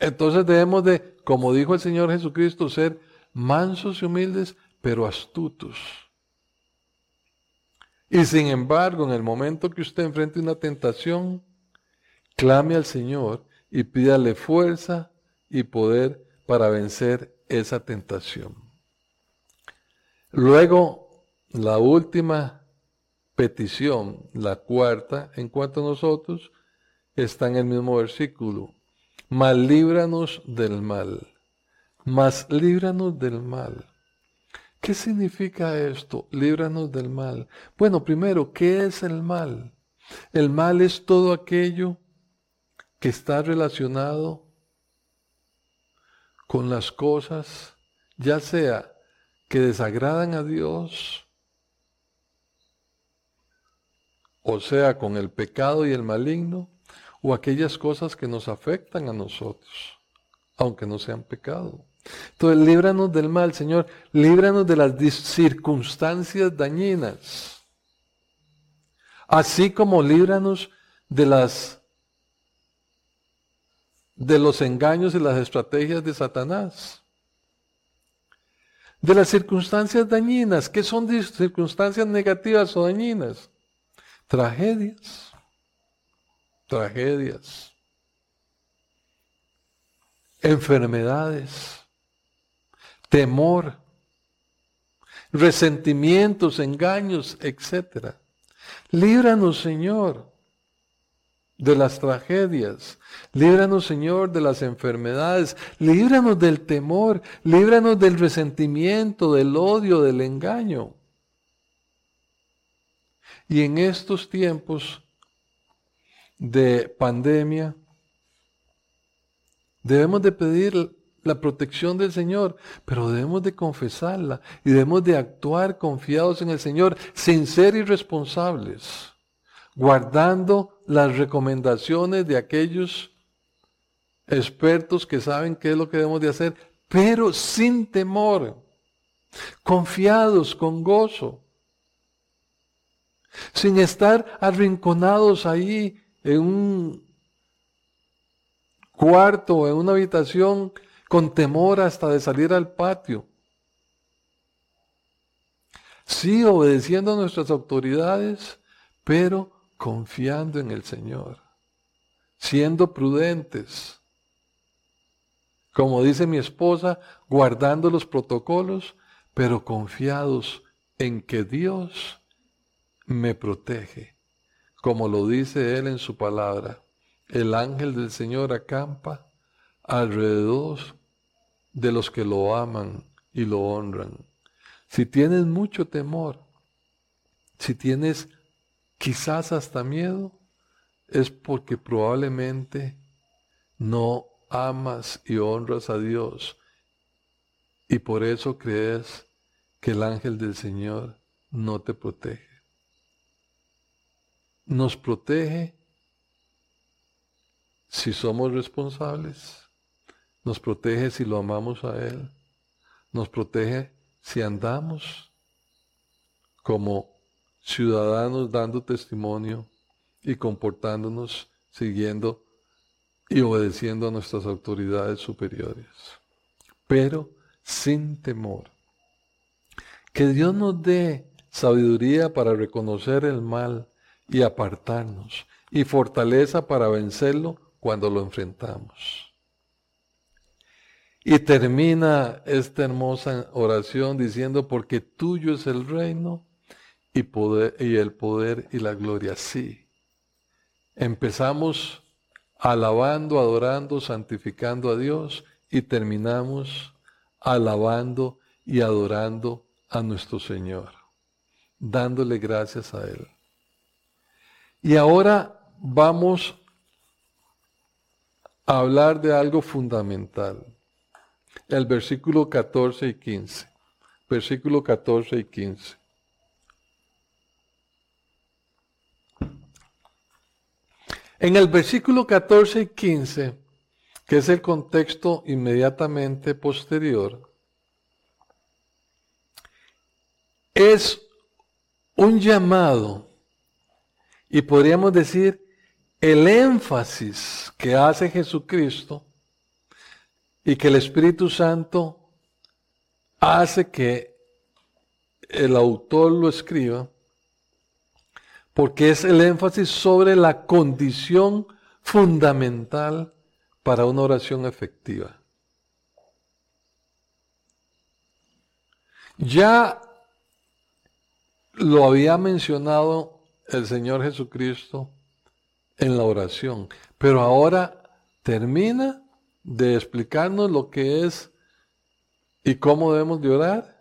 Entonces debemos de, como dijo el Señor Jesucristo, ser mansos y humildes, pero astutos. Y sin embargo, en el momento que usted enfrente una tentación, clame al Señor y pídale fuerza y poder para vencer esa tentación. Luego, la última petición, la cuarta, en cuanto a nosotros, está en el mismo versículo. Mas líbranos del mal. Mas líbranos del mal. ¿Qué significa esto? Líbranos del mal. Bueno, primero, ¿qué es el mal? El mal es todo aquello que está relacionado con las cosas, ya sea que desagradan a Dios, o sea, con el pecado y el maligno, o aquellas cosas que nos afectan a nosotros, aunque no sean pecado. Entonces, líbranos del mal, Señor, líbranos de las circunstancias dañinas, así como líbranos de las de los engaños y las estrategias de Satanás. De las circunstancias dañinas, ¿qué son circunstancias negativas o dañinas? Tragedias, tragedias, enfermedades, temor, resentimientos, engaños, etc. Líbranos, Señor, de las tragedias. Líbranos, Señor, de las enfermedades. Líbranos del temor. Líbranos del resentimiento, del odio, del engaño. Y en estos tiempos de pandemia, debemos de pedir la protección del Señor, pero debemos de confesarla y debemos de actuar confiados en el Señor sin ser irresponsables, guardando las recomendaciones de aquellos expertos que saben qué es lo que debemos de hacer, pero sin temor, confiados, con gozo, sin estar arrinconados ahí en un cuarto, en una habitación con temor hasta de salir al patio. Sí, obedeciendo a nuestras autoridades, pero confiando en el Señor, siendo prudentes. Como dice mi esposa, guardando los protocolos, pero confiados en que Dios me protege. Como lo dice Él en su palabra, el ángel del Señor acampa alrededor de los que lo aman y lo honran. Si tienes mucho temor, si tienes quizás hasta miedo, es porque probablemente no amas y honras a Dios y por eso crees que el ángel del Señor no te protege. Nos protege si somos responsables nos protege si lo amamos a Él. Nos protege si andamos como ciudadanos dando testimonio y comportándonos siguiendo y obedeciendo a nuestras autoridades superiores. Pero sin temor. Que Dios nos dé sabiduría para reconocer el mal y apartarnos y fortaleza para vencerlo cuando lo enfrentamos. Y termina esta hermosa oración diciendo, porque tuyo es el reino y, poder, y el poder y la gloria. Sí. Empezamos alabando, adorando, santificando a Dios y terminamos alabando y adorando a nuestro Señor, dándole gracias a Él. Y ahora vamos a hablar de algo fundamental el versículo 14 y 15. Versículo 14 y 15. En el versículo 14 y 15, que es el contexto inmediatamente posterior, es un llamado y podríamos decir el énfasis que hace Jesucristo y que el Espíritu Santo hace que el autor lo escriba porque es el énfasis sobre la condición fundamental para una oración efectiva. Ya lo había mencionado el Señor Jesucristo en la oración, pero ahora termina de explicarnos lo que es y cómo debemos de orar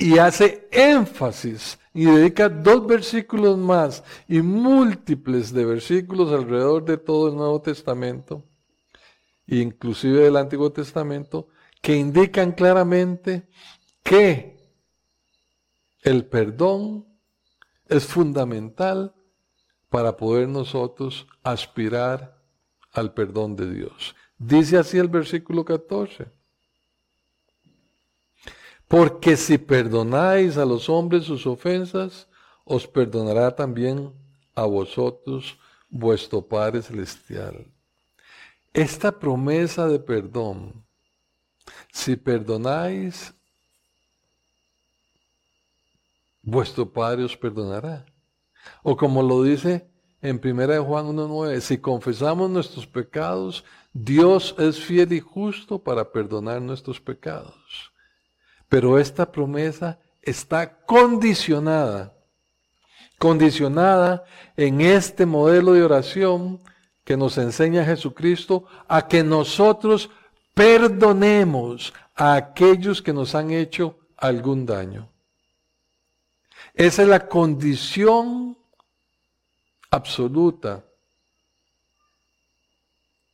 y hace énfasis y dedica dos versículos más y múltiples de versículos alrededor de todo el Nuevo Testamento, inclusive del Antiguo Testamento, que indican claramente que el perdón es fundamental para poder nosotros aspirar al perdón de Dios. Dice así el versículo 14. Porque si perdonáis a los hombres sus ofensas, os perdonará también a vosotros vuestro Padre Celestial. Esta promesa de perdón, si perdonáis, vuestro Padre os perdonará. O como lo dice en 1 Juan 1.9, si confesamos nuestros pecados, Dios es fiel y justo para perdonar nuestros pecados. Pero esta promesa está condicionada, condicionada en este modelo de oración que nos enseña Jesucristo a que nosotros perdonemos a aquellos que nos han hecho algún daño. Esa es la condición absoluta.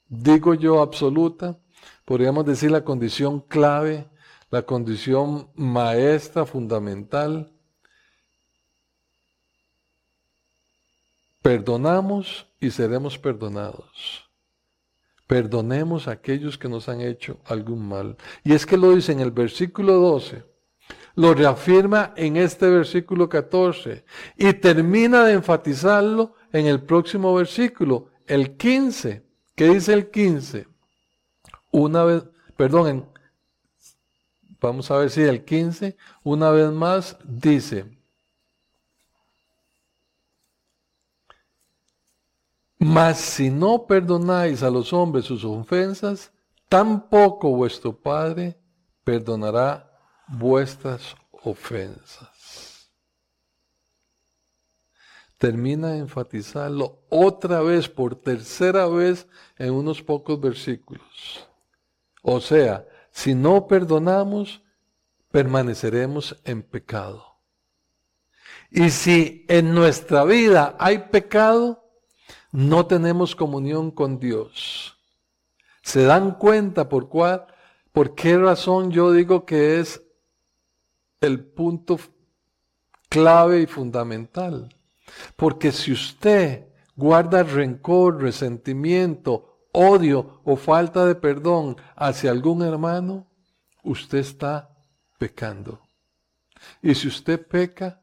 Digo yo absoluta, podríamos decir la condición clave la condición maestra fundamental. Perdonamos y seremos perdonados. Perdonemos a aquellos que nos han hecho algún mal. Y es que lo dice en el versículo 12, lo reafirma en este versículo 14 y termina de enfatizarlo en el próximo versículo, el 15. ¿Qué dice el 15? Una vez, perdón, Vamos a ver si el 15, una vez más, dice, mas si no perdonáis a los hombres sus ofensas, tampoco vuestro Padre perdonará vuestras ofensas. Termina de enfatizarlo otra vez, por tercera vez, en unos pocos versículos. O sea, si no perdonamos, permaneceremos en pecado. Y si en nuestra vida hay pecado, no tenemos comunión con Dios. ¿Se dan cuenta por cuál, por qué razón yo digo que es el punto clave y fundamental? Porque si usted guarda rencor, resentimiento, odio o falta de perdón hacia algún hermano, usted está pecando. Y si usted peca,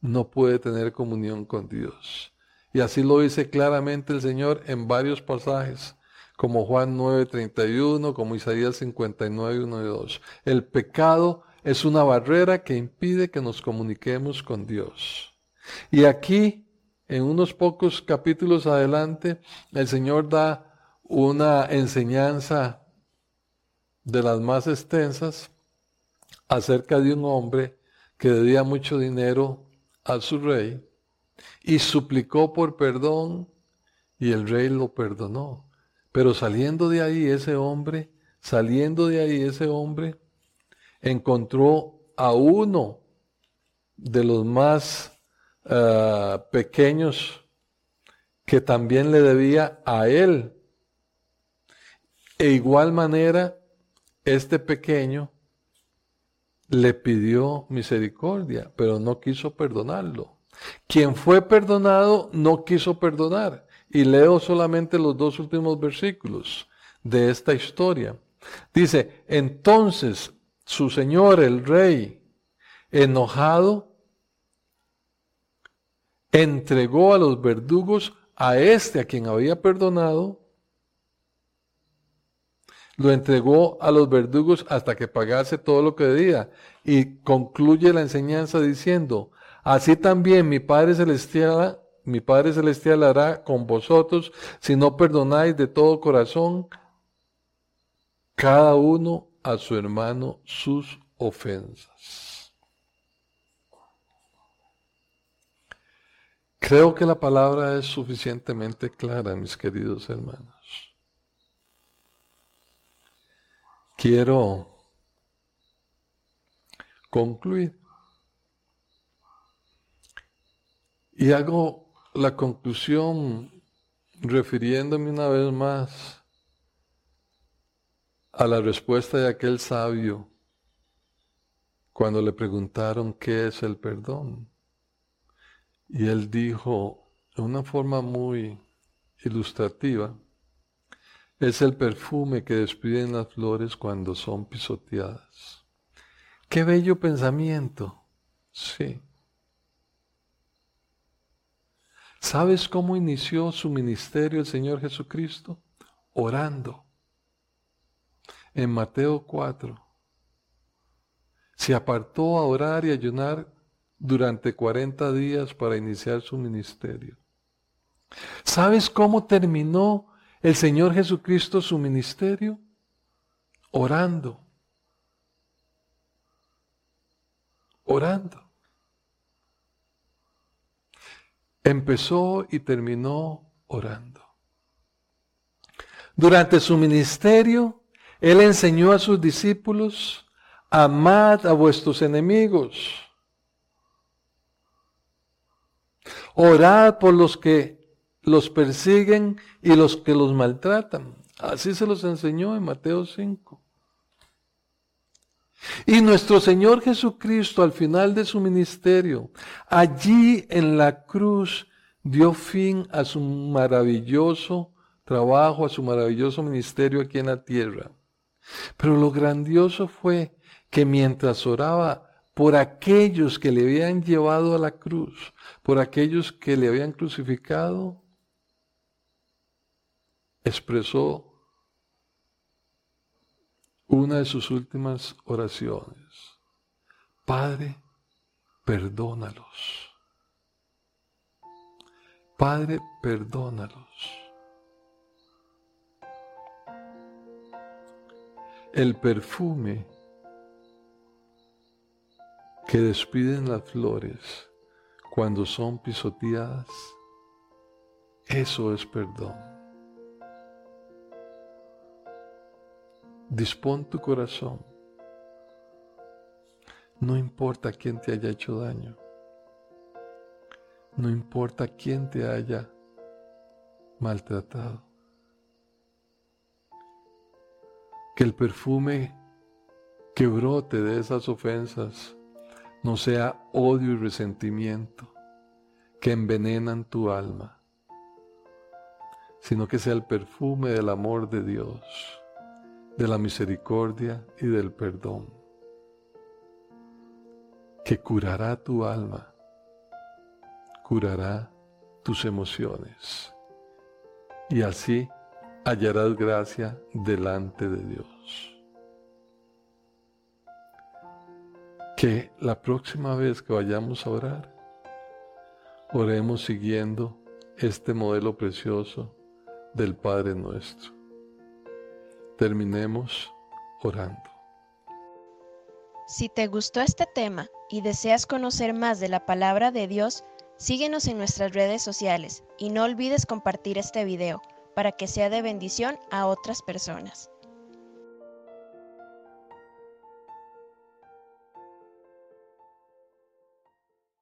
no puede tener comunión con Dios. Y así lo dice claramente el Señor en varios pasajes, como Juan 9:31, como Isaías 59, 1 y 2. El pecado es una barrera que impide que nos comuniquemos con Dios. Y aquí en unos pocos capítulos adelante, el Señor da una enseñanza de las más extensas acerca de un hombre que debía mucho dinero a su rey y suplicó por perdón y el rey lo perdonó. Pero saliendo de ahí ese hombre, saliendo de ahí ese hombre, encontró a uno de los más eh, pequeños que también le debía a él. E igual manera, este pequeño le pidió misericordia, pero no quiso perdonarlo. Quien fue perdonado no quiso perdonar. Y leo solamente los dos últimos versículos de esta historia. Dice, entonces su señor, el rey, enojado, entregó a los verdugos a este a quien había perdonado, lo entregó a los verdugos hasta que pagase todo lo que debía. Y concluye la enseñanza diciendo, así también mi Padre Celestial, mi Padre Celestial hará con vosotros si no perdonáis de todo corazón cada uno a su hermano sus ofensas. Creo que la palabra es suficientemente clara, mis queridos hermanos. quiero concluir. Y hago la conclusión refiriéndome una vez más a la respuesta de aquel sabio cuando le preguntaron qué es el perdón. Y él dijo de una forma muy ilustrativa, es el perfume que despiden las flores cuando son pisoteadas. Qué bello pensamiento. Sí. ¿Sabes cómo inició su ministerio el Señor Jesucristo? Orando. En Mateo 4. Se apartó a orar y ayunar durante 40 días para iniciar su ministerio. ¿Sabes cómo terminó el Señor Jesucristo su ministerio? Orando. Orando. Empezó y terminó orando. Durante su ministerio, Él enseñó a sus discípulos, amad a vuestros enemigos. Orad por los que los persiguen y los que los maltratan. Así se los enseñó en Mateo 5. Y nuestro Señor Jesucristo al final de su ministerio, allí en la cruz, dio fin a su maravilloso trabajo, a su maravilloso ministerio aquí en la tierra. Pero lo grandioso fue que mientras oraba por aquellos que le habían llevado a la cruz, por aquellos que le habían crucificado, expresó una de sus últimas oraciones. Padre, perdónalos. Padre, perdónalos. El perfume que despiden las flores cuando son pisoteadas, eso es perdón. Dispón tu corazón. No importa quién te haya hecho daño. No importa quién te haya maltratado. Que el perfume que brote de esas ofensas no sea odio y resentimiento que envenenan tu alma, sino que sea el perfume del amor de Dios de la misericordia y del perdón, que curará tu alma, curará tus emociones, y así hallarás gracia delante de Dios. Que la próxima vez que vayamos a orar, oremos siguiendo este modelo precioso del Padre nuestro terminemos orando. Si te gustó este tema y deseas conocer más de la palabra de Dios, síguenos en nuestras redes sociales y no olvides compartir este video para que sea de bendición a otras personas.